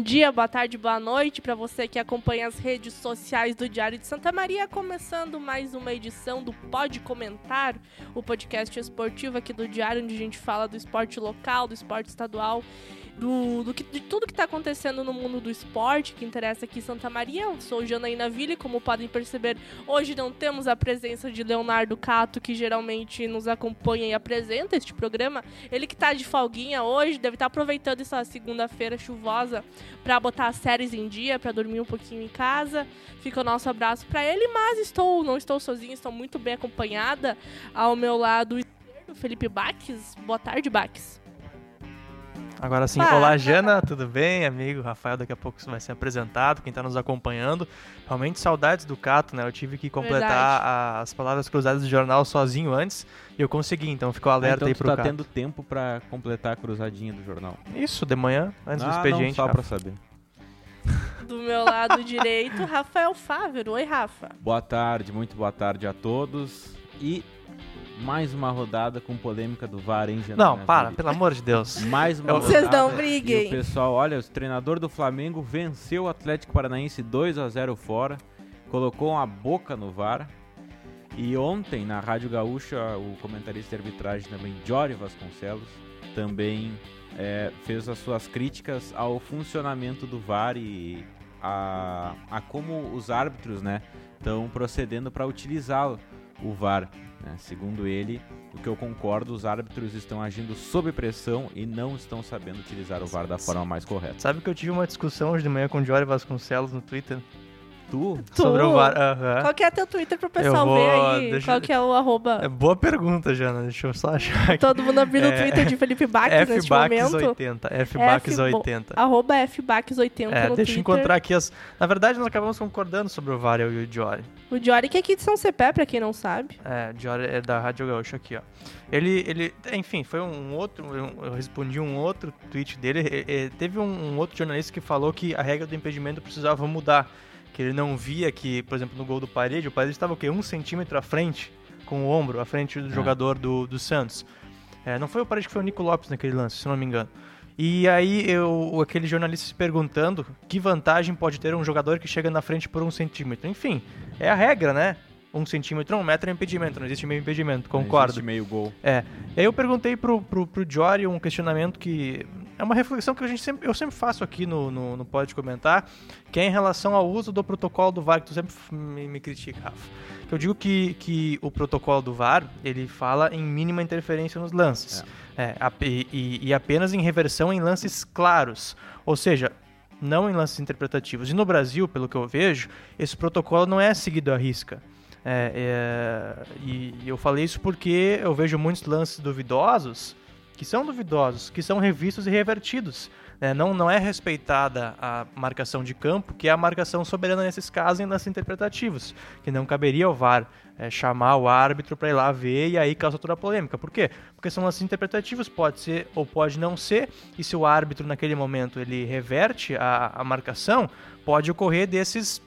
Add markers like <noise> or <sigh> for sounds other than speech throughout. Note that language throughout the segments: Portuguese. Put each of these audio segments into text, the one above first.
bom dia, boa tarde, boa noite para você que acompanha as redes sociais do Diário de Santa Maria, começando mais uma edição do Pode Comentar, o podcast esportivo aqui do Diário, onde a gente fala do esporte local, do esporte estadual do, do que, de tudo que está acontecendo no mundo do esporte, que interessa aqui em Santa Maria. Eu sou Janaína Ville, como podem perceber, hoje não temos a presença de Leonardo Cato, que geralmente nos acompanha e apresenta este programa. Ele que está de folguinha hoje, deve estar tá aproveitando essa segunda-feira chuvosa para botar as séries em dia, para dormir um pouquinho em casa. Fica o nosso abraço para ele, mas estou, não estou sozinha, estou muito bem acompanhada. Ao meu lado Felipe Baques. Boa tarde, Baques. Agora sim, olá Jana, tudo bem? Amigo Rafael, daqui a pouco vai ser apresentado, quem está nos acompanhando. Realmente saudades do Cato, né? Eu tive que completar a, as palavras cruzadas do jornal sozinho antes e eu consegui, então ficou alerta ah, então aí pro tá Cato. tendo tempo para completar a cruzadinha do jornal. Isso, de manhã, antes ah, do expediente. Não, só para saber. <laughs> Do meu lado direito, Rafael Fávero. Oi, Rafa. Boa tarde, muito boa tarde a todos. E mais uma rodada com polêmica do VAR, hein, Não, para, pelo amor de Deus. Mais uma rodada. Vocês não briguem. E o pessoal, olha, o treinador do Flamengo venceu o Atlético Paranaense 2 a 0 fora, colocou uma boca no VAR. E ontem, na Rádio Gaúcha, o comentarista de arbitragem também, Jory Vasconcelos, também é, fez as suas críticas ao funcionamento do VAR e a, a como os árbitros né, estão procedendo para utilizá-lo, o VAR. Né? Segundo ele, o que eu concordo, os árbitros estão agindo sob pressão e não estão sabendo utilizar o VAR da forma mais correta. Sabe que eu tive uma discussão hoje de manhã com o Jory Vasconcelos no Twitter? Tu? Sobre o VAR. Uhum. Qual que é teu Twitter pro pessoal vou... ver aí? Deixa... Qual que é o arroba? É boa pergunta, Jana. Deixa eu só achar aqui. Todo mundo abrindo o é... Twitter de Felipe <laughs> Baques nesse momento. F80. FBaques80. Arroba FBaques80 é, no deixa eu encontrar aqui as... Na verdade, nós acabamos concordando sobre o VAR, eu e o Jory. O Jory que é aqui de São Cepé, pra quem não sabe. É, o Jory é da Rádio Gaúcho aqui, ó. Ele, ele, enfim, foi um outro, eu respondi um outro tweet dele. Teve um outro jornalista que falou que a regra do impedimento precisava mudar que ele não via que, por exemplo, no gol do Parede, o Parede estava o quê? Um centímetro à frente, com o ombro, à frente do é. jogador do, do Santos. É, não foi o Parede que foi o Nico Lopes naquele lance, se não me engano. E aí eu, aquele jornalista se perguntando que vantagem pode ter um jogador que chega na frente por um centímetro. Enfim, é a regra, né? Um centímetro, um metro é impedimento, não existe meio impedimento, concordo. Não existe meio gol. É. E aí eu perguntei pro, pro, pro Jory um questionamento que é uma reflexão que a gente sempre, eu sempre faço aqui no, no, no Pode Comentar, que é em relação ao uso do protocolo do VAR, que tu sempre me, me critica, Rafa. Eu digo que, que o protocolo do VAR, ele fala em mínima interferência nos lances. É. É, e, e apenas em reversão em lances claros. Ou seja, não em lances interpretativos. E no Brasil, pelo que eu vejo, esse protocolo não é seguido à risca. É, é, e eu falei isso porque eu vejo muitos lances duvidosos que são duvidosos, que são revistos e revertidos. Né? Não, não é respeitada a marcação de campo, que é a marcação soberana nesses casos em lances interpretativos, que não caberia ao VAR é, chamar o árbitro para ir lá ver e aí causa toda a polêmica. Por quê? Porque são lances interpretativos, pode ser ou pode não ser, e se o árbitro naquele momento ele reverte a, a marcação, pode ocorrer desses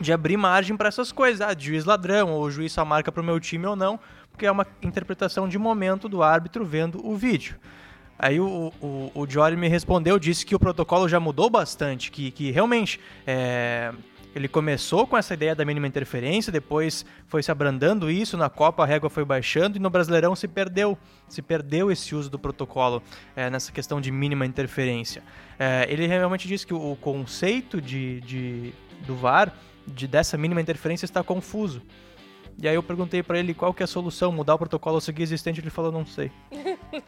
de abrir margem para essas coisas, ah, juiz ladrão, ou o juiz só marca para o meu time ou não, porque é uma interpretação de momento do árbitro vendo o vídeo. Aí o, o, o Jory me respondeu, disse que o protocolo já mudou bastante, que, que realmente é, ele começou com essa ideia da mínima interferência, depois foi se abrandando isso, na Copa a régua foi baixando e no Brasileirão se perdeu, se perdeu esse uso do protocolo é, nessa questão de mínima interferência. É, ele realmente disse que o, o conceito de, de, do VAR, de, dessa mínima interferência, está confuso. E aí eu perguntei para ele qual que é a solução, mudar o protocolo ou seguir existente, ele falou, não sei.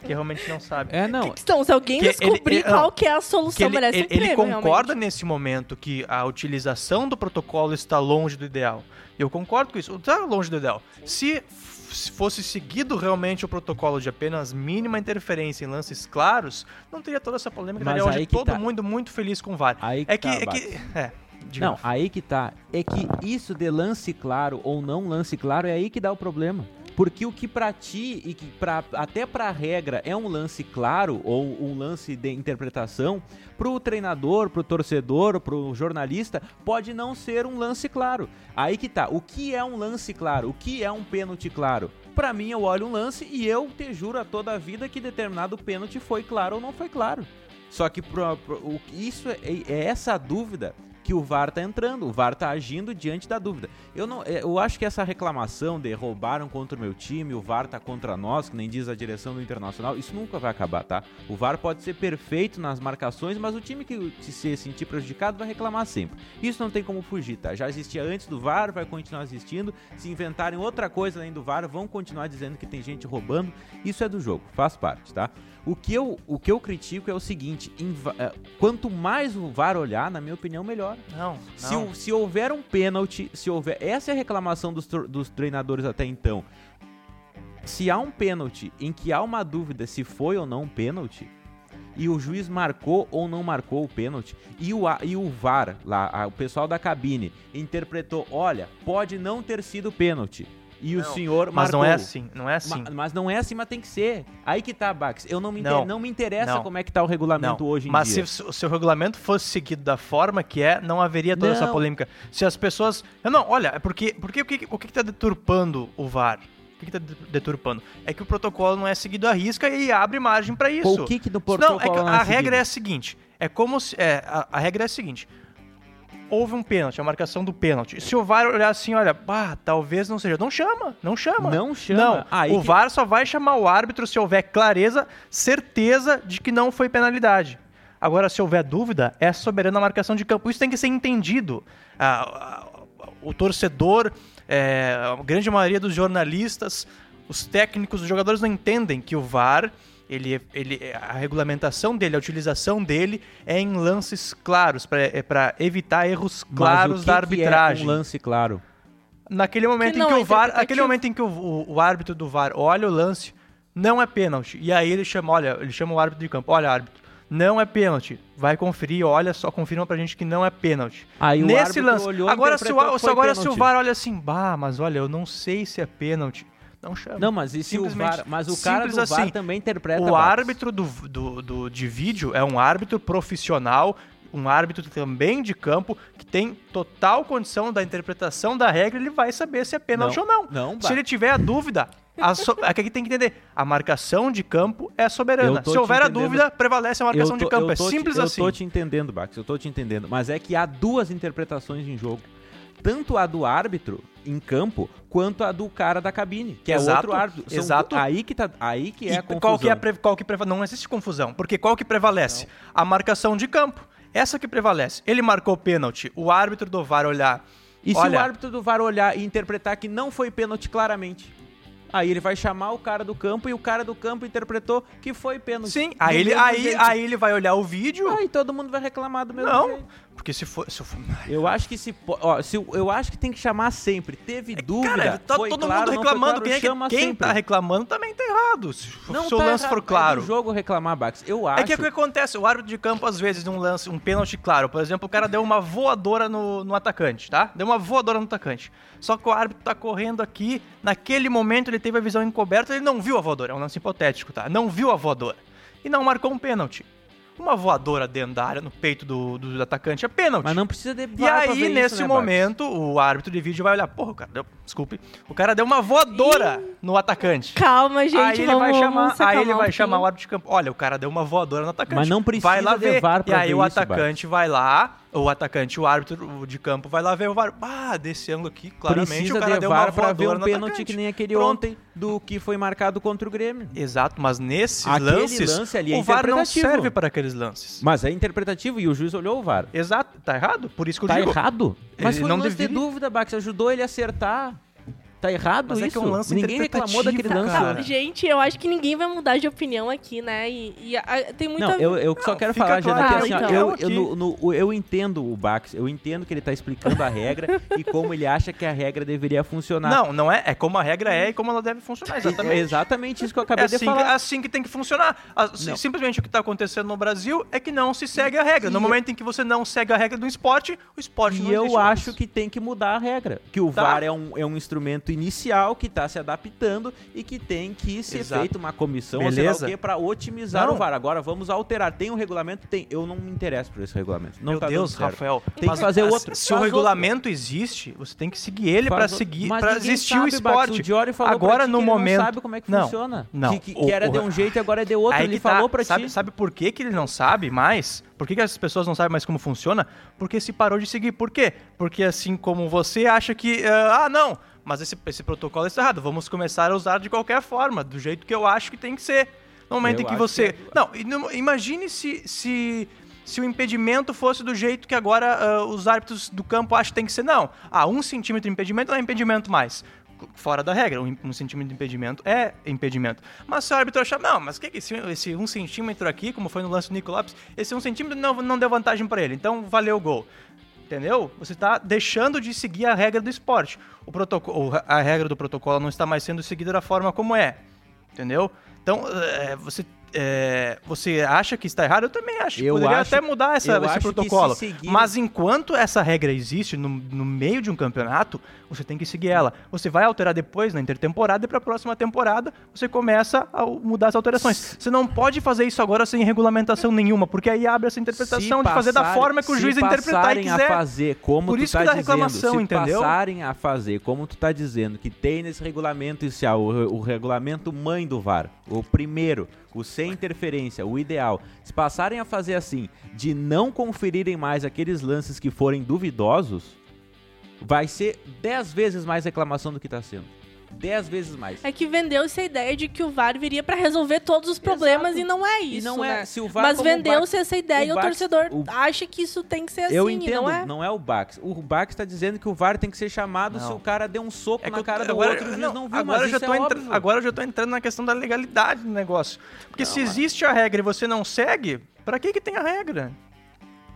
que realmente não sabe. É, não. Então, se alguém que descobrir ele, qual que é a solução, ele, merece ele, um prêmio, Ele concorda realmente. nesse momento que a utilização do protocolo está longe do ideal. Eu concordo com isso. Está longe do ideal. Se fosse seguido realmente o protocolo de apenas mínima interferência em lances claros, não teria toda essa polêmica. Mas hoje todo tá... mundo muito feliz com o VAR. Aí que é que, tá, é que é, não, aí que tá. É que isso de lance claro ou não lance claro é aí que dá o problema. Porque o que para ti e que pra, até para a regra é um lance claro ou um lance de interpretação, para o treinador, para o torcedor, para o jornalista, pode não ser um lance claro. Aí que tá. O que é um lance claro? O que é um pênalti claro? Para mim, eu olho um lance e eu te juro a toda a vida que determinado pênalti foi claro ou não foi claro. Só que pro- pro- isso é, é essa dúvida que o VAR tá entrando. O VAR tá agindo diante da dúvida. Eu não, é, eu acho que essa reclamação de roubaram contra o meu time, o VAR tá contra nós, que nem diz a direção do Internacional, isso nunca vai acabar, tá? O VAR pode ser perfeito nas marcações, mas o time que se se sentir prejudicado vai reclamar sempre. Isso não tem como fugir, tá? Já existia antes do VAR, vai continuar existindo. Se inventarem outra coisa além do VAR, vão continuar dizendo que tem gente roubando. Isso é do jogo, faz parte, tá? O que eu, o que eu critico é o seguinte: eh, quanto mais o VAR olhar, na minha opinião, melhor. Não, Se, não. se houver um pênalti, se houver. Essa é a reclamação dos, dos treinadores até então. Se há um pênalti em que há uma dúvida se foi ou não um pênalti, e o juiz marcou ou não marcou o pênalti, e o, e o VAR, lá, a- o pessoal da cabine, interpretou: olha, pode não ter sido pênalti. E o Não, senhor Mas marcou. não é assim, não é assim. Ma- mas não é assim, mas tem que ser. Aí que tá, Bax. Eu não me, Não. inter- não me interessa Não. como é que tá o regulamento hoje em mas dia. se o seu regulamento fosse seguido da forma que é, não haveria toda essa polêmica. Se as pessoas. Eu Não, olha, é porque, porque o que o que está deturpando o VAR? O que está deturpando? É que o protocolo não é seguido à risca e abre margem para isso. O que que no protocolo não, é que não a é regra é a seguido? seguinte: é como se. É, a, a regra é a seguinte. Houve um pênalti, a marcação do pênalti. Se o VAR olhar assim, olha, bah, talvez não seja. Não chama, não chama. Não chama. Não, Aí o que- VAR só vai chamar o árbitro se houver clareza, certeza de que não foi penalidade. Agora, se houver dúvida, é soberana a marcação de campo. Isso tem que ser entendido. Ah, ah, o torcedor, é, a grande maioria dos jornalistas, os técnicos, os jogadores não entendem que o VAR, ele, ele, a regulamentação dele, a utilização dele é em lances claros, para evitar erros Mas claros o que da que arbitragem. É um lance claro. Naquele momento não em que é o VAR, aquele momento em que o, o- o árbitro do VAR olha o lance, não é pênalti. E aí ele chama, olha, ele chama o árbitro de campo, olha, árbitro, não é pênalti. Vai conferir, olha só, confirma pra gente que não é pênalti. Aí o Nesse árbitro lance. olhou e agora se o, que se agora se o. VAR olha assim, bah, mas olha, eu não sei se é pênalti. Não chama. Não, mas e se o VAR, mas o cara do simples VAR assim. também interpreta O árbitro do, do, do- de vídeo é um árbitro profissional, um árbitro também de campo, que tem total condição da interpretação da regra, ele vai saber se é pênalti ou não. não, se ele tiver a dúvida, a so, é que tem que entender, a marcação de campo é Eu soberana. Se houver a dúvida, prevalece a marcação Eu tô- de campo. eu É tô te- simples eu assim. tô te entendendo, Bax, eu tô te entendendo. Mas é que há duas interpretações em jogo. Tanto a do árbitro em campo, quanto a do cara da cabine, que é Exato, outro árbitro. São- exato. Aí que, tá, aí que é E a confusão. qual que é a qual que preva- não existe confusão, porque qual que prevalece? A marcação de campo. Essa que prevalece. Ele marcou pênalti, o árbitro do VAR olhar. E se olha, o árbitro do VAR olhar e interpretar que não foi pênalti claramente? Aí ele vai chamar o cara do campo e o cara do campo interpretou que foi pênalti. Sim, aí ele, aí, jeito. aí ele vai olhar o vídeo. Aí todo mundo vai reclamar do mesmo não, jeito. porque se for, se for Eu acho que se, ó, se eu acho que tem que chamar sempre. Teve dúvida, Cara, tá todo claro, mundo reclamando. claro, quem é que- quem sempre. tá reclamando também tá errado. Se, Não se o tá lance errado, for claro. É jogo reclamar, Bax. Eu acho. É que o que acontece? O árbitro de campo, às vezes, num lance, um pênalti claro, por exemplo, o cara deu uma voadora no, no atacante, tá? Deu uma voadora no atacante. Só que o árbitro tá correndo aqui, naquele momento ele teve a visão encoberta, ele não viu a voadora, é um lance hipotético, tá? Não viu a voadora. E não marcou um pênalti. Uma voadora dentro da área, no peito do, do atacante, é pênalti. Mas não precisa de E aí, nesse isso, né, momento, o árbitro de vídeo vai olhar, porra, o cara deu, desculpe, o cara deu uma voadora no atacante. Calma, gente, aí ele vai chamar, aí ele vai chamar o pouquinho. árbitro de campo. Olha, o cara deu uma voadora no atacante. Mas não precisa vai lá de ver. E aí o atacante vai lá, o atacante, o árbitro de campo vai lá ver o VAR. Ah, desse ângulo aqui, claramente Precisa o cara de deu uma VAR pra voadora ver um pênalti atacante. que nem aquele Pronto. ontem do que foi marcado contra o Grêmio. Exato, mas nesses Aquele lances, lance ali é o VAR não serve para aqueles lances. Mas é interpretativo e o juiz olhou o VAR. Exato, tá errado? Por isso que eu Tá digo. errado? Mas foi não um lance de deveria. dúvida, Bax. Ajudou ele a acertar. Tá errado Mas isso? é que é um lance Ninguém reclamou daquele lance. cara. Gente, eu acho que ninguém vai mudar de opinião aqui, né? E, e a- tem muita. Não, eu, eu só Não, quero falar, Jana, claro que que assim, então. eu, eu, no- no- eu entendo o Bax, eu entendo que ele tá explicando a regra <laughs> e como ele acha que a regra deveria funcionar. Não, não é. É como a regra é e como ela deve funcionar. É Exatamente. exatamente isso que eu É acabei assim, de que, falar. assim que tem que funcionar. Si- Não. Simplesmente o que está acontecendo no Brasil é que não se segue a regra. No E- momento em que você não segue a regra do esporte, o esporte não E eu existe mais. acho que tem que mudar a regra. Que o Tá. VAR é um, é um instrumento inicial que está se adaptando e que tem que ser Exato. feita uma comissão ou Beleza. o quê para otimizar Não. o VAR. Agora vamos alterar. Tem um regulamento? Tem. Eu não me interesso por esse regulamento. Não Meu tá Deus. Rafael. Tem que fazer mas outro. Se o regulamento existe, você tem que seguir ele para outro. seguir, para existir sabe, o esporte. O Diori falou Agora, no momento- não sabe como é que Não, funciona. não. Que, que, O- que era o- de um jeito e agora é de outro. Aí ele tá. falou sabe, ti. Sabe por que, que ele não sabe mais? Por que, que as pessoas não sabem mais como funciona? Porque se parou de seguir. Por quê? Porque assim como você acha que. ah, ah, não, mas esse, esse protocolo está errado. Vamos começar a usar de qualquer forma, do jeito que eu acho que tem que ser. No momento Eu em que você. que Não, imagine se. se se o impedimento fosse do jeito que agora ah, os árbitros do campo acham que tem que ser, não. Ah, um centímetro de impedimento não é impedimento mais. Fora da regra, um, um centímetro de impedimento é impedimento. Mas se o árbitro achar, não, mas o que que esse, esse um centímetro aqui, como foi no lance do Nico Lopes, esse um centímetro não, não deu vantagem para ele, então valeu o gol. Entendeu? Você está deixando de seguir a regra do esporte. O protocolo, a regra do protocolo não está mais sendo seguida da forma como é. Entendeu? Então, é, você, é, você acha que está errado? Eu também acho. que Eu Poderia acho- até mudar essa, esse protocolo. se seguir- Mas enquanto essa regra existe no, no meio de um campeonato, você tem que seguir ela. Você vai alterar depois na intertemporada e para a próxima temporada você começa a mudar as alterações. Você não pode fazer isso agora sem regulamentação nenhuma, porque aí abre essa interpretação Se de fazer da forma que o juiz interpretar e quiser. a fazer como Por tu isso tá que dá dizendo, reclamação, se entendeu? passarem a fazer como tu tá dizendo, que tem nesse regulamento inicial, o, o regulamento mãe do VAR, o primeiro, o sem interferência, o ideal, se passarem a fazer assim, de não conferirem mais aqueles lances que forem duvidosos, vai ser 10 vezes mais reclamação do que tá sendo. 10 vezes mais. É que vendeu-se a ideia de que o VAR viria pra resolver todos os problemas Exato. e não é E isso, não é, né? se o VAR Mas vendeu-se essa ideia o e o torcedor o- acha que isso tem que ser assim, Eu e entendo, não é? o Bax. O Bax tá dizendo que o VAR tem que ser chamado Não. se o cara deu um soco É que na cara do agora, outro e o juiz não, não viu, agora mas eu já isso tô é entra- óbvio. agora eu já tô entrando na questão da legalidade do negócio. Porque se existe a regra e você não segue, pra que que tem a regra?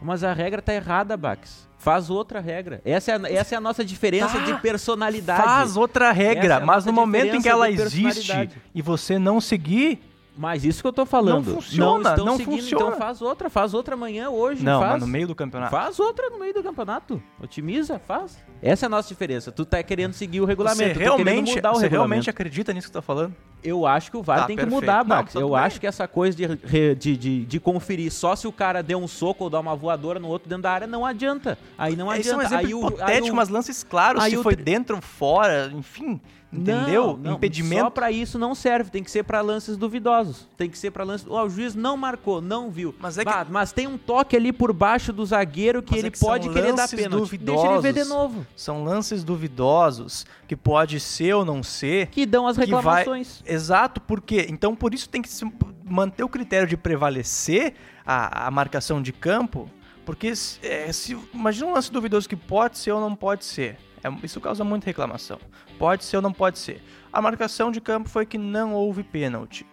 Mas a regra tá errada, Bax. Faz outra regra. Essa é a, essa é a nossa diferença Tá. de personalidade. Faz outra regra, é mas no momento em que ela existe e você não seguir, Mas isso que eu tô falando. Não funciona, estão não seguindo, funciona. então faz outra. Faz outra amanhã, hoje. não, faz. no meio do campeonato. Faz outra no meio do campeonato. Otimiza, faz. Essa é a nossa diferença. Tu tá querendo seguir o regulamento. Você realmente, mudar o você regulamento. realmente acredita nisso que você tá falando? Eu acho que o VAR Tá, tem perfeito. que mudar, Não, Max. tudo eu bem. acho que essa coisa de, de, de, de conferir só se o cara deu um soco ou dá uma voadora no outro dentro da área não adianta. Aí não Esse é um adianta. exemplo aí o, hipotético, aí o- mas lances claros, aí se o foi dentro ou fora, enfim, entendeu? Não, não, Só Impedimento. pra isso não serve, tem que ser pra lances duvidosos. Tem que ser pra lances. Ó, o juiz não marcou, não viu. Mas é que- Bah, mas tem um toque ali por baixo do zagueiro que Mas ele é que pode querer dar pênalti. Deixa ele ver de duvidosos. novo. São lances duvidosos, que pode ser ou não ser. Que dão as que vai- reclamações. Exato, por quê? Então, por isso tem que se manter o critério de prevalecer a, a marcação de campo, porque se, é, se- imagina um lance duvidoso que pode ser ou não pode ser. É, isso causa muita reclamação. Pode ser ou não pode ser. A marcação de campo foi que não houve pênalti.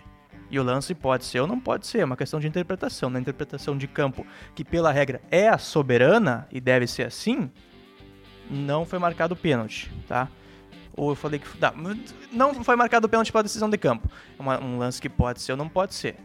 E o lance pode ser ou não pode ser, é uma questão de interpretação. Na interpretação de campo, que pela regra é a soberana e deve ser assim, não foi marcado pênalti, tá? Ou eu falei que. Não, não foi marcado pênalti pela decisão de campo. É uma- um lance que pode ser ou não pode ser.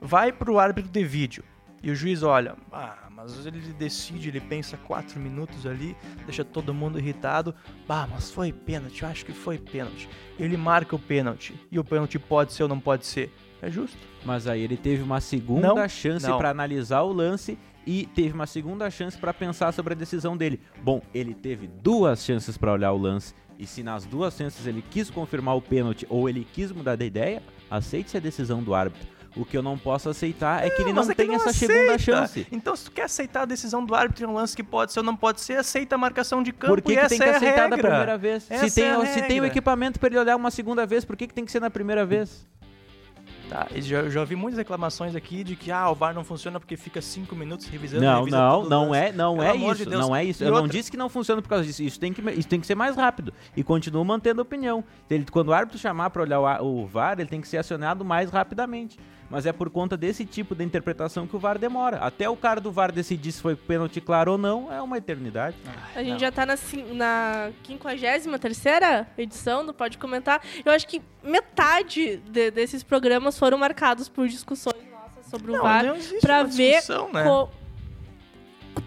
Vai pro árbitro de vídeo e o juiz olha. Ah, mas ele decide, ele pensa quatro minutos ali, deixa todo mundo irritado. Bah, mas foi pênalti, eu acho que foi pênalti. Ele marca o pênalti. E o pênalti pode ser ou não pode ser. É justo. Mas aí ele teve uma segunda Não, chance pra analisar o lance e teve uma segunda chance pra pensar sobre a decisão dele. Bom, ele teve duas chances pra olhar o lance e se nas duas chances ele quis confirmar o pênalti ou ele quis mudar de ideia, aceite a decisão do árbitro. O que eu não posso aceitar é que ele não é tem essa aceita. segunda chance. Então, se tu quer aceitar a decisão do árbitro em um lance que pode ser ou não pode ser, aceita a marcação de campo Por que, que essa tem que é aceitar da primeira vez? Essa Se tem, é se tem o equipamento pra ele olhar uma segunda vez, por que, que tem que ser na primeira vez? Tá, já, já ouvi muitas reclamações aqui de que ah, o VAR não funciona porque fica cinco minutos revisando. Não, revisa não, não lance. é, não Pelo é isso, de não é isso. E Eu não outra- disse que não funciona por causa disso. Isso tem que, isso tem que ser mais rápido. E continuo mantendo a opinião. Ele, quando o árbitro chamar para olhar o, o VAR, ele tem que ser acionado mais rapidamente. Mas é por conta desse tipo de interpretação que o VAR demora. Até o cara do VAR decidir se foi pênalti claro ou não, é uma eternidade. A gente Não. já tá na, na 53 edição do Pode Comentar. Eu acho que metade de- desses programas foram marcados por discussões nossas sobre o Não, VAR. não existe pra uma ver discussão, né?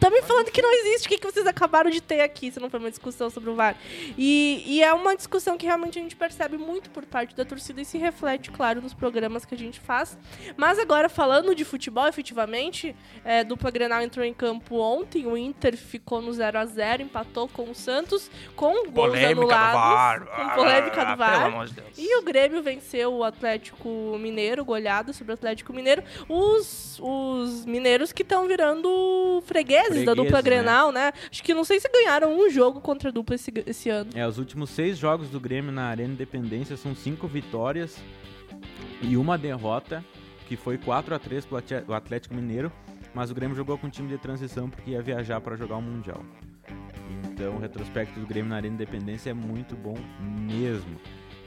Co- também falando que não existe. O que, que vocês acabaram de ter aqui, se não foi uma discussão sobre o VAR? E, e é uma discussão que realmente a gente percebe muito por parte da torcida e se reflete, claro, nos programas que a gente faz. Mas agora, falando de futebol, efetivamente, é, dupla Grenal entrou em campo ontem, o Inter ficou no 0 a 0 empatou com o Santos, com gols Polêmica do anulados. VAR. Com polêmica Ah, do VAR. Pelo amor de Deus. E o Grêmio venceu o Atlético Mineiro, goleado sobre o Atlético Mineiro. Os, os mineiros que estão virando fregueses, da dupla né? Grenal, né? Acho que não sei se ganharam um jogo contra a dupla esse, esse ano. É, os últimos seis jogos do Grêmio na Arena Independência são cinco vitórias e uma derrota, que foi 4 a 3 pro Atlético Mineiro, mas o Grêmio jogou com time de transição porque ia viajar para jogar o Mundial. Então o retrospecto do Grêmio na Arena Independência é muito bom mesmo.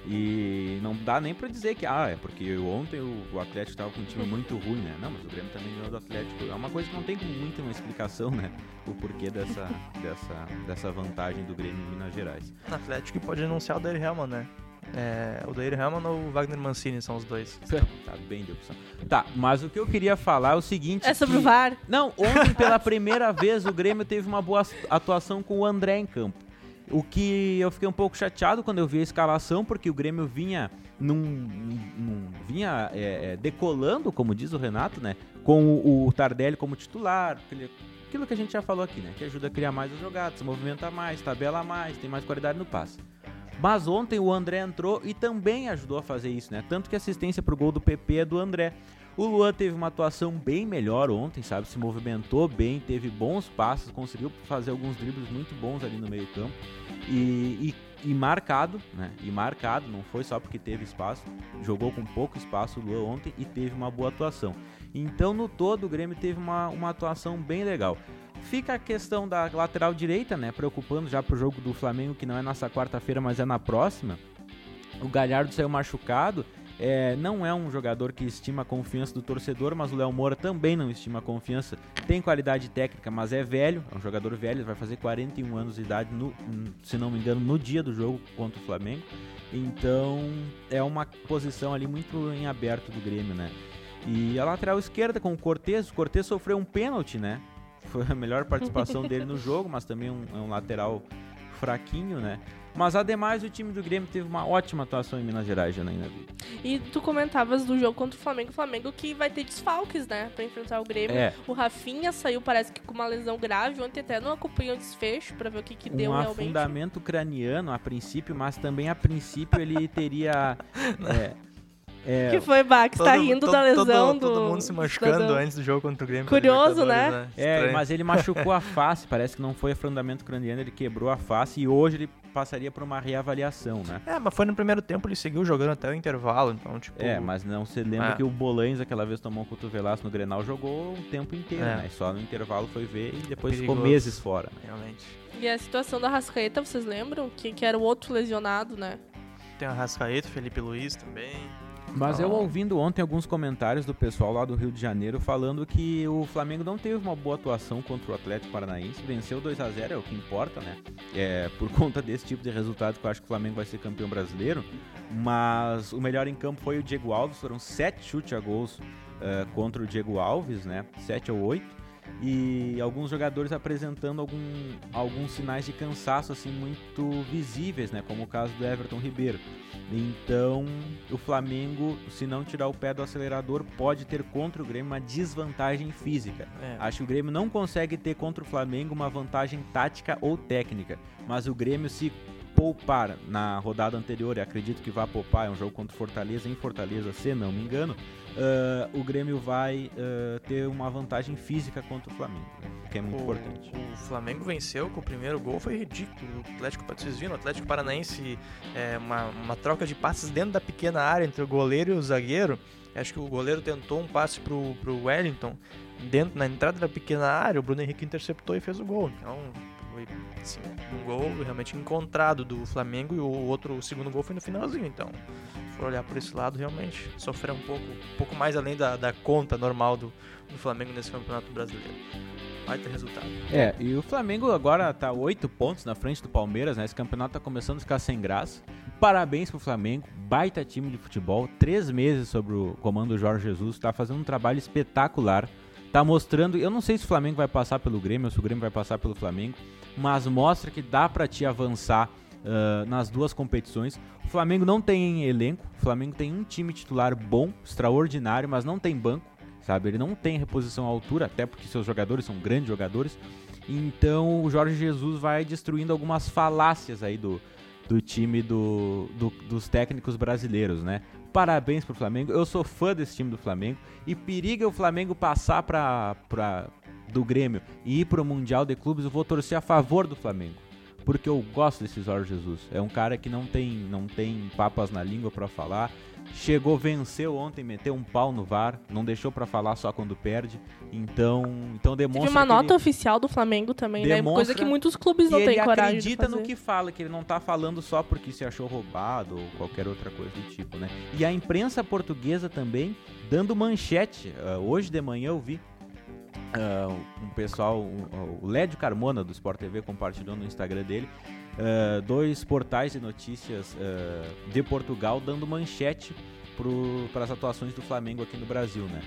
E não dá nem pra dizer que, ah, é porque ontem o, o Atlético tava com um time muito ruim, né? Não, mas o Grêmio também ganhou do Atlético. É uma coisa que não tem muito uma explicação, né? O porquê dessa, <laughs> dessa, dessa vantagem do Grêmio em Minas Gerais. O Atlético pode anunciar o Daír Helman, né? É, o Daír Helman ou o Wagner Mancini são os dois. Tá bem de opção. Tá, mas o que eu queria falar é o seguinte. É sobre que- o VAR. Não, ontem pela primeira <laughs> vez o Grêmio teve uma boa atuação com o André em campo. O que eu fiquei um pouco chateado quando eu vi a escalação, porque o Grêmio vinha num, num- vinha é, é, decolando, como diz o Renato, né? Com o, o Tardelli como titular, aquilo que a gente já falou aqui, né? Que ajuda a criar mais as jogadas, se movimenta mais, tabela mais, tem mais qualidade no passe. Mas ontem o André entrou e também ajudou a fazer isso, né? Tanto que a assistência pro gol do PP é do André. O Luan teve uma atuação bem melhor ontem, sabe? Se movimentou bem, teve bons passos, conseguiu fazer alguns dribles muito bons ali no meio-campo. E, e, e marcado, né? E marcado, não foi só porque teve espaço, jogou com pouco espaço o Luan ontem e teve uma boa atuação. Então, no todo, o Grêmio teve uma, uma atuação bem legal. Fica a questão da lateral direita, né? Preocupando já pro jogo do Flamengo, que não é nessa quarta-feira, mas é na próxima. O Galhardo saiu machucado. É, não é um jogador que estima a confiança do torcedor, mas o Léo Moura também não estima a confiança. Tem qualidade técnica, mas é velho, é um jogador velho, vai fazer 41 anos de idade, no, se não me engano, no dia do jogo contra o Flamengo. Então é uma posição ali muito em aberto do Grêmio, né? E a lateral esquerda com o Cortez, o Cortez sofreu um pênalti, né? Foi a melhor participação <laughs> dele no jogo, mas também um, é um lateral fraquinho, né? Mas ademais o time do Grêmio teve uma ótima atuação em Minas Gerais, Janaína. E tu comentavas do jogo contra o Flamengo. O Flamengo que vai ter desfalques, né? Pra enfrentar o Grêmio. É. O Rafinha saiu, parece que com uma lesão grave. Ontem até não acompanhou o desfecho pra ver o que, que deu um realmente. afundamento craniano a princípio, mas também a princípio ele teria. <laughs> é, é, Que foi, Bach? Tá Todo- rindo todo- da lesão todo, do. todo mundo se machucando cidadão. antes do jogo contra o Grêmio. Curioso, pela né? é, Estranho. mas ele machucou a face, parece que não foi afundamento craniano, ele quebrou a face e hoje ele passaria por uma reavaliação, né? É, mas foi no primeiro tempo, ele seguiu jogando até o intervalo, então, tipo... É, mas não se lembra Ah. que o Bolanhos aquela vez tomou um cotovelaço no Grenal, jogou o tempo inteiro, É. né? Só no intervalo foi ver e depois ficou Perigoso. meses fora. Realmente. E a situação da Rascaeta, vocês lembram? Que, que era o outro lesionado, né? Tem o Rascaeta, Felipe Luiz também. Mas eu ouvindo ontem alguns comentários do pessoal lá do Rio de Janeiro falando que o Flamengo não teve uma boa atuação contra o Atlético Paranaense, venceu 2 a 0 é o que importa, né? É, por <laughs> conta desse tipo de resultado que eu acho que o Flamengo vai ser campeão brasileiro. Mas o melhor em campo foi o Diego Alves, foram sete chutes a gols eh, contra o Diego Alves, né? 7 ou 8. E alguns jogadores apresentando algum, alguns sinais de cansaço assim muito visíveis, né? Como o caso do Everton Ribeiro. Então, o Flamengo, se não tirar o pé do acelerador, pode ter contra o Grêmio uma desvantagem física. É. Acho que o Grêmio não consegue ter contra o Flamengo uma vantagem tática ou técnica, mas o Grêmio se poupar na rodada anterior, e acredito que vai poupar, é um jogo contra o Fortaleza, em Fortaleza, se não me engano, ah, o Grêmio vai ah, ter uma vantagem física contra o Flamengo, né, que é muito o, importante. o Flamengo venceu com o primeiro gol, foi ridículo. O Atlético, vocês viram, o Atlético Paranaense, é, uma, uma troca de passes dentro da pequena área entre o goleiro e o zagueiro. Acho que o goleiro tentou um passe pro, pro Wellington dentro, na entrada da pequena área, o Bruno Henrique interceptou e fez o gol. Então, foi assim, um gol realmente encontrado do Flamengo e o outro, o segundo gol foi no finalzinho. Então, for olhar por esse lado, realmente sofreu um pouco, um pouco mais além da, da conta normal do, do Flamengo nesse campeonato brasileiro. Vai ter resultado. É, e o Flamengo agora tá 8 pontos na frente do Palmeiras, né? Esse campeonato tá começando a ficar sem graça. Parabéns pro Flamengo, baita time de futebol, três meses sobre o comando do Jorge Jesus, tá fazendo um trabalho espetacular. Tá mostrando, eu não sei se o Flamengo vai passar pelo Grêmio ou se o Grêmio vai passar pelo Flamengo, mas mostra que dá para te avançar uh, nas duas competições. O Flamengo não tem elenco, o Flamengo tem um time titular bom, extraordinário, mas não tem banco, sabe? Ele não tem reposição à altura, até porque seus jogadores são grandes jogadores. Então o Jorge Jesus vai destruindo algumas falácias aí do, do time do, do, dos técnicos brasileiros, né? Parabéns pro Flamengo. Eu sou fã desse time do Flamengo e periga o Flamengo passar para do Grêmio e ir pro Mundial de Clubes, eu vou torcer a favor do Flamengo porque eu gosto desse Jorge Jesus. É um cara que não tem, não tem papas na língua para falar. Chegou, venceu ontem, meteu um pau no VAR, não deixou para falar só quando perde. Então, então demonstra. Teve uma nota oficial do Flamengo também, né? Coisa que muitos clubes não têm coragem de fazer. Ele acredita no que fala, que ele não tá falando só porque se achou roubado ou qualquer outra coisa do tipo, né? E a imprensa portuguesa também dando manchete. Uh, hoje de manhã eu vi Uh, um pessoal, um, o Lédio Carmona do Sport TV compartilhou no Instagram dele uh, dois portais de notícias uh, de Portugal dando manchete para as atuações do Flamengo aqui no Brasil, né?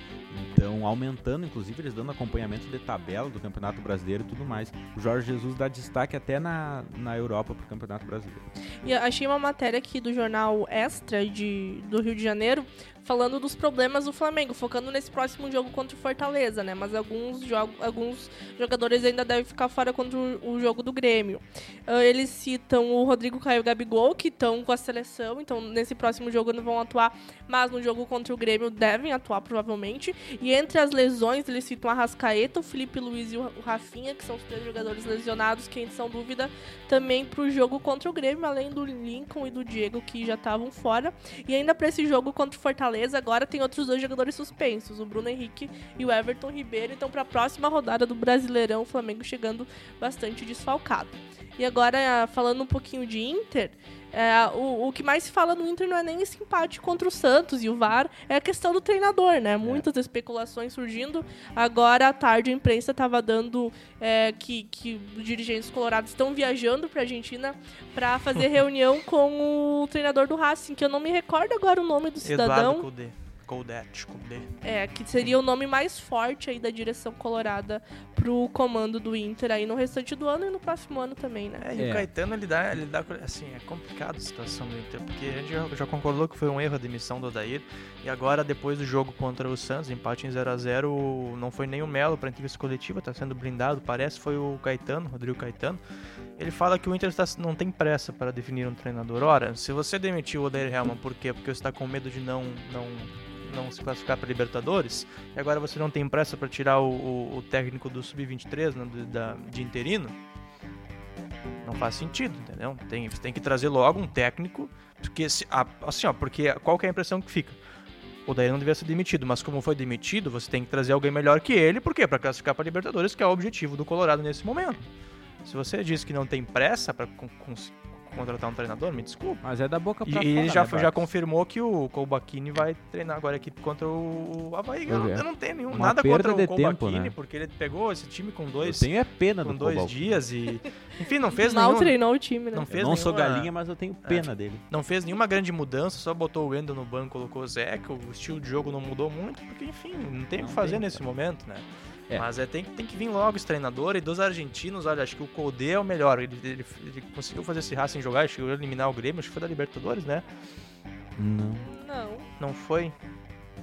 Então, aumentando, inclusive, eles dando acompanhamento de tabela do Campeonato Brasileiro e tudo mais. O Jorge Jesus dá destaque até na, na Europa para o Campeonato Brasileiro. E achei uma matéria aqui do jornal Extra de, do Rio de Janeiro falando dos problemas do Flamengo, focando nesse próximo jogo contra o Fortaleza, né? Mas alguns, jogos, alguns jogadores ainda devem ficar fora contra o, o jogo do Grêmio. Uh, eles citam o Rodrigo Caio e o Gabigol, que estão com a seleção, então nesse próximo jogo não vão atuar, mas no jogo contra o Grêmio devem atuar provavelmente. E entre as lesões, eles citam a Rascaeta, o Felipe Luiz e o Rafinha, que são os três jogadores lesionados, que são dúvida também para o jogo contra o Grêmio, além do Lincoln e do Diego, que já estavam fora. E ainda para esse jogo contra o Fortaleza, Fortaleza agora tem outros dois jogadores suspensos, o Bruno Henrique e o Everton Ribeiro. Então, para a próxima rodada do Brasileirão, o Flamengo chegando bastante desfalcado. E agora, falando um pouquinho de Inter, é, o, o que mais se fala no Inter não é nem esse empate contra o Santos e o VAR, é a questão do treinador, né? Muitas especulações surgindo. Agora à tarde a imprensa estava dando é, que, que os dirigentes colorados estão viajando para a Argentina para fazer <laughs> reunião com o treinador do Racing, que eu não me recordo agora o nome do cidadão. Eduardo Coudet, Coudet. É, que seria o nome mais forte aí da direção colorada pro comando do Inter aí no restante do ano e no próximo ano também, né? É, e é. o Caetano, ele dá, ele dá, assim, é complicado a situação do Inter, porque a gente já, já, concordou que foi um erro a demissão do Odair, e agora, depois do jogo contra o Santos, empate em 0 a 0 não foi nem o Melo pra entrevista coletiva, tá sendo blindado, parece, foi o Caetano, Rodrigo Caetano. Ele fala que o Inter está, não tem pressa para definir um treinador. Ora, se você demitiu o Odair Helman, por quê? Porque você está com medo de não, não não se classificar para Libertadores, e agora você não tem pressa para tirar o, o, o, técnico do Sub-23 né, de, interino, não faz sentido, entendeu? Tem, você tem que trazer logo um técnico, porque se, assim, ó, porque qual que é a impressão que fica? O Daí não devia ser demitido, mas como foi demitido, você tem que trazer alguém melhor que ele, por quê? Para classificar para Libertadores, que é o objetivo do Colorado nesse momento. Se você diz que não tem pressa para contratar um treinador, me desculpa. Mas é da boca pra e, fora. E ele já, né, já confirmou que o Colbachini vai treinar agora a equipe contra o Havaí. Eu, eu não tenho nenhum, nada contra o Colbachini, né? porque ele pegou esse time com dois. Eu tenho é pena com do dois dias e. Enfim, não <laughs> fez Mal nenhum. treinou o time, né? Não, fez não nenhuma, sou galinha, mas eu tenho pena é, dele. Não fez nenhuma grande mudança, só botou o Wendel no banco, colocou o Zeca, o estilo de jogo não mudou muito, porque enfim, não tem o que fazer tem, nesse cara. momento, né? É. Mas é, tem, tem que vir logo esse treinador. E dos argentinos, olha, acho que o Codê é o melhor. Ele, ele, ele conseguiu fazer esse Racing jogar, chegou a eliminar o Grêmio, acho que foi da Libertadores, né? Não. Não. Não foi?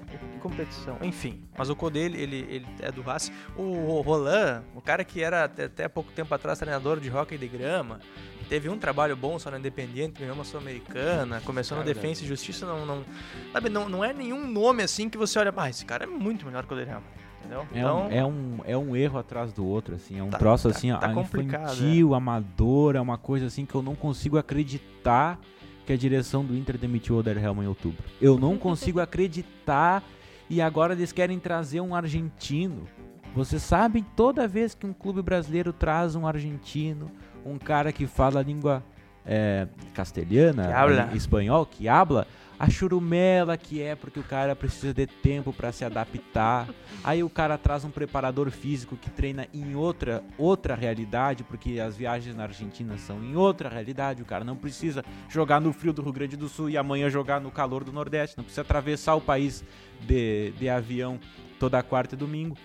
Que competição. Enfim, mas o Codê, ele, ele, ele é do Racing. O, Roland, o cara que era até, até pouco tempo atrás treinador de hockey de grama, teve um trabalho bom só no Independiente, ganhou uma Sul-Americana, começou no Defensa e Justiça, não, não, sabe, não, não é nenhum nome assim que você olha, ah, esse cara é muito melhor que o Oderham. Entendeu? É, então, um, é, um, é um erro atrás do outro, assim. É um tá, troço, assim, tá, tá infantil, é. amador. É uma coisa, assim, que eu não consigo acreditar que a direção do Inter demitiu o Oder Helman em outubro. Eu não <laughs> consigo acreditar e agora eles querem trazer um argentino. Vocês sabem, toda vez que um clube brasileiro traz um argentino, um cara que fala a língua é, castelhana, que espanhol, que habla, a churumela que é porque o cara precisa de tempo para se adaptar. Aí o cara traz um preparador físico que treina em outra outra realidade, porque as viagens na Argentina são em outra realidade. O cara não precisa jogar no frio do Rio Grande do Sul e amanhã jogar no calor do Nordeste, não precisa atravessar o país de, de avião toda quarta e domingo.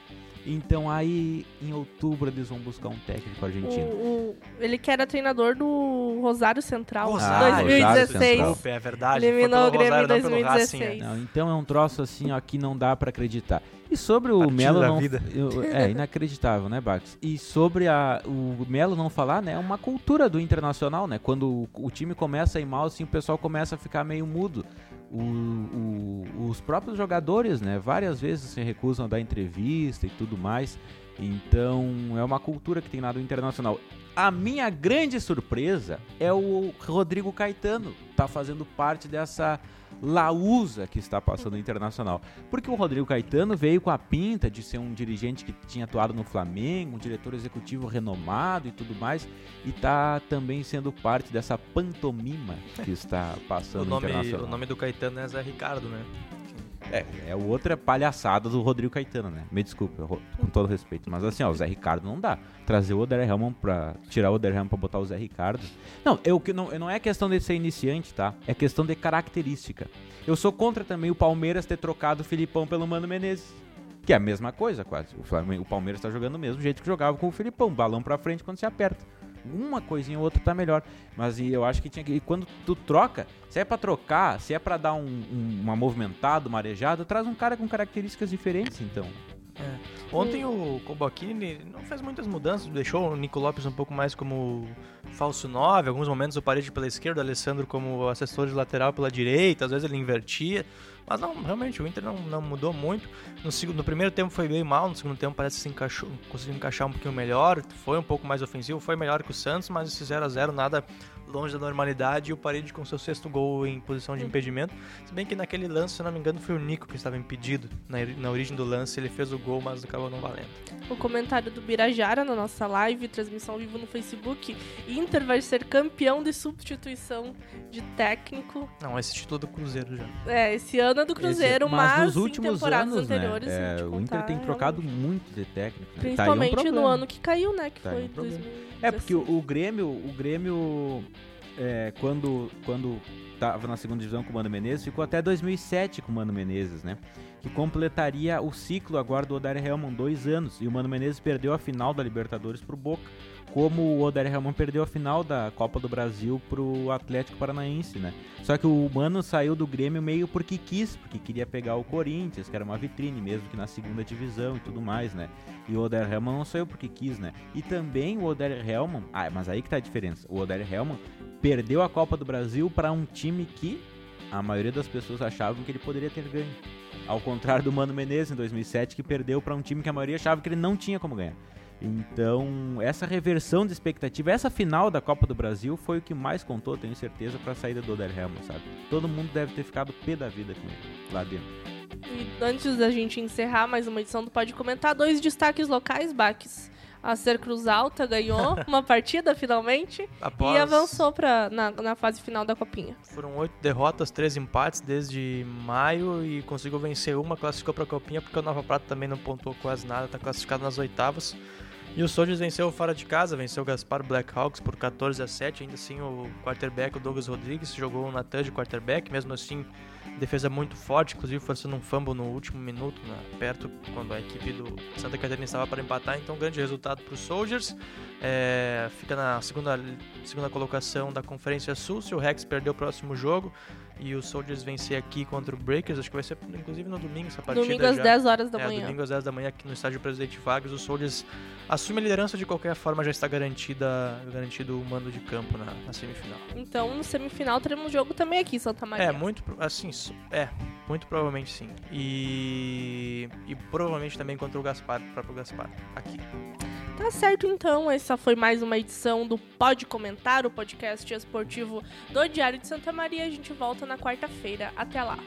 Então aí, em outubro, eles vão buscar um técnico argentino. O, o- ele que era treinador do Rosário Central. Rosário, 2016. Rosário Central. Desculpa, é verdade. Eliminou o Grêmio em não pelo Racing, 2016. é. Não, então é um troço assim, ó, que não dá pra acreditar. E sobre o Partido Melo não. vida. é <laughs> inacreditável, né, Bax? E sobre a, o Melo não falar, né? É uma cultura do internacional, né? Quando o, o time começa a ir mal, assim, o pessoal começa a ficar meio mudo. O- o- os próprios jogadores, né? Várias vezes se recusam a dar entrevista e tudo mais. Então é uma cultura que tem lá do internacional. A minha grande surpresa é o Rodrigo Caetano, tá fazendo parte dessa lausa que está passando internacional. Porque o Rodrigo Caetano veio com a pinta de ser um dirigente que tinha atuado no Flamengo, um diretor executivo renomado e tudo mais, e tá também sendo parte dessa pantomima que está passando O no nome, internacional. o nome do Caetano é Zé Ricardo, né? É, é outra palhaçada do Rodrigo Caetano, né? Me desculpe, Ro- com todo respeito. Mas assim, ó, o Zé Ricardo não dá. Trazer o Oder Helman pra. Tirar o Oder Helman pra botar o Zé Ricardo. Não, eu, não, não é questão de ser iniciante, tá? É questão de característica. Eu sou contra também o Palmeiras ter trocado o Filipão pelo Mano Menezes. Que é a mesma coisa, quase. O, Flamengo, o Palmeiras tá jogando do mesmo jeito que jogava com o Filipão. Balão pra frente quando se aperta. Uma coisinha ou outra tá melhor. Mas eu acho que tinha que. E quando tu troca, se é pra trocar, se é pra dar um, um- uma movimentada, uma arejada, traz um cara com características diferentes, então. Ontem o Kobachini não fez muitas mudanças, deixou o Nico Lopes um pouco mais como falso 9, alguns momentos o Parede pela esquerda, o Alessandro como assessor de lateral pela direita, às vezes ele invertia, mas não, realmente o Inter não, não mudou muito. No, segundo, no primeiro tempo foi bem mal, no segundo tempo parece que se encaixou, conseguiu encaixar um pouquinho melhor, foi um pouco mais ofensivo, foi melhor que o Santos, mas esse 0 a 0 nada longe da normalidade e o Parede com seu sexto gol em posição de impedimento. Se bem que naquele lance, se eu não me engano, foi o Nico que estava impedido. Na, na origem do lance, ele fez o gol, mas acabou não valendo. O comentário do Birajara na nossa live, transmissão ao vivo no Facebook. Inter vai ser campeão de substituição de técnico. Não, esse título do Cruzeiro já. É, esse ano é do Cruzeiro, Esse- mas, nos últimos em temporadas anos, né, anteriores. a é, o Inter tem é trocado um- muito de técnico. né? Tá aí um Principalmente no ano que caiu, né? Que Tá foi um problema. 2016. É, porque o, o Grêmio, o Grêmio é, quando, quando tava na segunda divisão com o Mano Menezes, ficou até 2007 com o Mano Menezes, né? Que completaria o ciclo agora do Odair Helman, dois anos. E o Mano Menezes perdeu a final da Libertadores pro Boca. Como o Odair Helman perdeu a final da Copa do Brasil pro Atlético Paranaense, né? Só que o Mano saiu do Grêmio meio porque quis, porque queria pegar o Corinthians, que era uma vitrine mesmo que na segunda divisão e tudo mais, né? E o Oder Hellman não saiu porque quis, né? E também o Oder Hellman, ah, mas aí que tá a diferença. O Oder Hellman perdeu a Copa do Brasil para um time que a maioria das pessoas achavam que ele poderia ter ganho. Ao contrário do Mano Menezes em 2007, que perdeu para um time que a maioria achava que ele não tinha como ganhar. Então, essa reversão de expectativa, essa final da Copa do Brasil foi o que mais contou, tenho certeza, para a saída do Oder Hellman, sabe? Todo mundo deve ter ficado pé da vida com ele lá dentro. E antes da gente encerrar mais uma edição do Pode Comentar, dois destaques locais, Baques. A Cruz Alta ganhou <laughs> uma partida finalmente Após e avançou pra, na, na fase final da Copinha. Foram oito derrotas, três empates desde maio e conseguiu vencer uma, classificou para a Copinha porque o Nova Prata também não pontuou quase nada, está classificado nas oitavas. E o Soldiers venceu fora de casa, venceu o Gaspar Blackhawks por 14 a 7. Ainda assim, o quarterback, o Douglas Rodrigues, jogou um Natan de quarterback, mesmo assim, defesa muito forte, inclusive forçando um fumble no último minuto, né, perto quando a equipe do Santa Catarina estava para empatar. Então, grande resultado para os Soldiers. É, fica na segunda, segunda colocação da Conferência Sul. Se o Rex perder o próximo jogo e o Soldiers vencer aqui contra o Breakers, acho que vai ser inclusive no domingo essa partida. Domingo às já. 10 horas da É, manhã. domingo às 10 da manhã aqui no estádio Presidente Vargas, o Soldiers assume a liderança de qualquer forma, já está garantida, garantido o mando de campo na, na semifinal. Então, no semifinal, teremos jogo também aqui em Santa Maria. É, muito, assim, é, muito provavelmente sim. E, e provavelmente também contra o Gaspar, o próprio Gaspar, aqui. Tá certo, então. Essa foi mais uma edição do Pode Comentar, o podcast esportivo do Diário de Santa Maria. A gente volta na quarta-feira. Até lá.